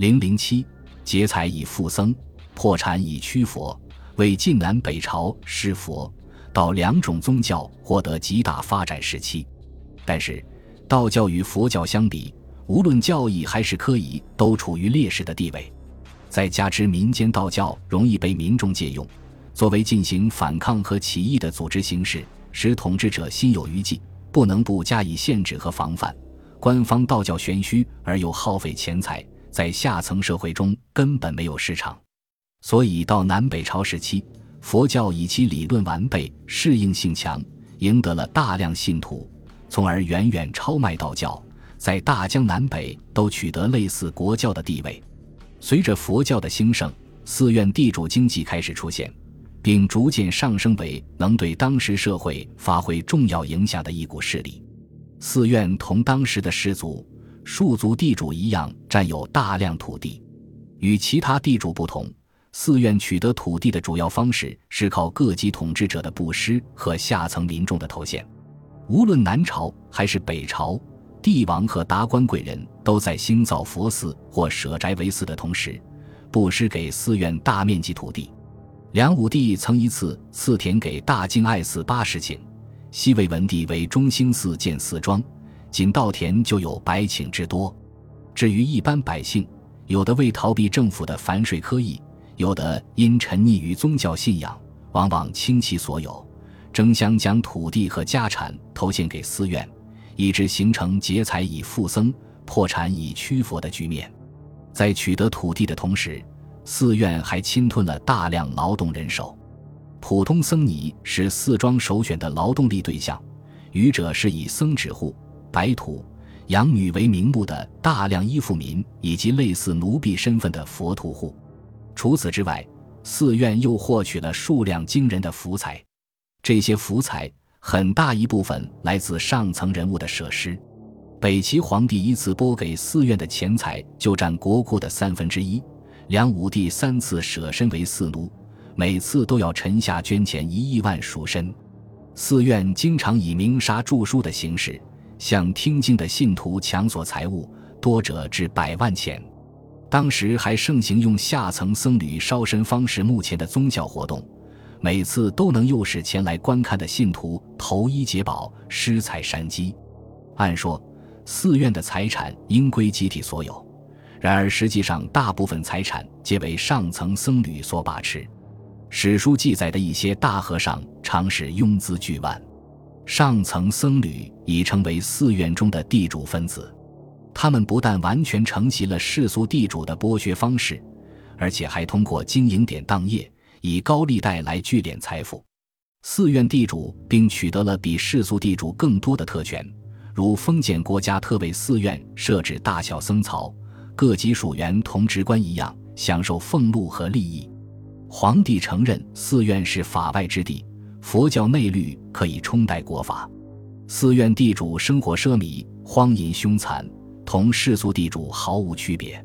零零七，劫财以富僧，破产以驱佛，为晋南北朝施佛道两种宗教获得极大发展时期。但是，道教与佛教相比，无论教义还是科仪，都处于劣势的地位。再加之民间道教容易被民众借用，作为进行反抗和起义的组织形式，使统治者心有余悸，不能不加以限制和防范。官方道教玄虚而又耗费钱财，在下层社会中根本没有市场。所以到南北朝时期，佛教以其理论完备、适应性强，赢得了大量信徒。从而远远超卖道教，在大江南北都取得类似国教的地位。随着佛教的兴盛，寺院地主经济开始出现，并逐渐上升为能对当时社会发挥重要影响的一股势力。寺院同当时的氏族、庶族地主一样，占有大量土地。与其他地主不同，寺院取得土地的主要方式是靠各级统治者的布施和下层民众的投献。无论南朝还是北朝，帝王和达官贵人都在兴造佛寺或舍宅为寺的同时，布施给寺院大面积土地。梁武帝曾一次赐田给大敬爱寺八十顷，西魏文帝为中兴寺建寺庄，仅稻田就有百顷之多。至于一般百姓，有的为逃避政府的繁税苛役，有的因沉溺于宗教信仰，往往倾其所有。争相将土地和家产投献给寺院，以致形成劫财以富僧、破产以驱佛的局面。在取得土地的同时，寺院还侵吞了大量劳动人手。普通僧尼是寺庄首选的劳动力对象，余者是以僧指户、白土、养女为名目的大量依附民，以及类似奴婢身份的佛徒户。除此之外，寺院又获取了数量惊人的福财。这些福财很大一部分来自上层人物的舍施，北齐皇帝一次拨给寺院的钱财就占国库的三分之一。梁武帝三次舍身为寺奴，每次都要臣下捐钱一亿万赎身。寺院经常以明杀著书的形式向听经的信徒抢索财物，多者至百万钱。当时还盛行用下层僧侣烧身方式目前的宗教活动。每次都能诱使前来观看的信徒投衣解宝、施财山积。按说，寺院的财产应归集体所有，然而实际上大部分财产皆为上层僧侣所把持。史书记载的一些大和尚常是拥资巨万，上层僧侣已成为寺院中的地主分子。他们不但完全承袭了世俗地主的剥削方式，而且还通过经营典当业。以高利贷来聚敛财富，寺院地主并取得了比世俗地主更多的特权，如封建国家特为寺院设置大小僧曹，各级属员同职官一样享受俸禄和利益。皇帝承认寺院是法外之地，佛教内律可以冲代国法。寺院地主生活奢靡，荒淫凶残，同世俗地主毫无区别。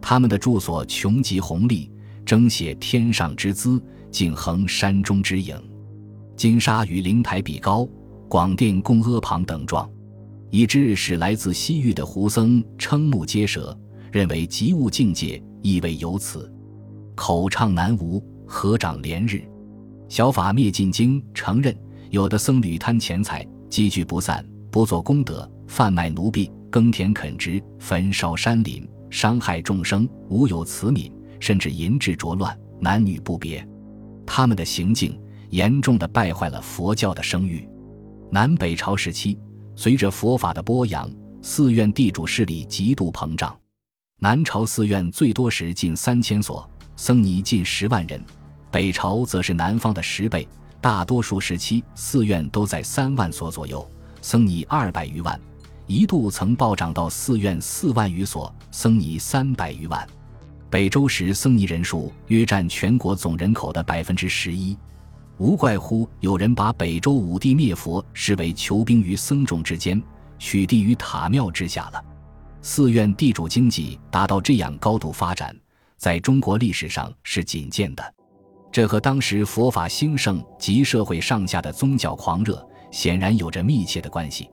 他们的住所穷极宏丽。争写天上之姿，竟横山中之影。金沙与灵台比高，广殿供阿旁等状，以致使来自西域的胡僧瞠目结舌，认为极物境界意味由此。口唱南无，合掌连日。小法灭尽经承认，有的僧侣贪钱财，积聚不散，不做功德，贩卖奴婢，耕田垦殖，焚烧山林，伤害众生，无有慈悯。甚至淫志浊乱，男女不别，他们的行径严重的败坏了佛教的声誉。南北朝时期，随着佛法的播扬，寺院地主势力极度膨胀。南朝寺院最多时近三千所，僧尼近十万人；北朝则是南方的十倍，大多数时期寺院都在三万所左右，僧尼二百余万，一度曾暴涨到寺院四万余所，僧尼三百余万。北周时僧尼人数约占全国总人口的百分之十一，无怪乎有人把北周武帝灭佛视为求兵于僧众之间，取地于塔庙之下了。寺院地主经济达到这样高度发展，在中国历史上是仅见的，这和当时佛法兴盛及社会上下的宗教狂热显然有着密切的关系。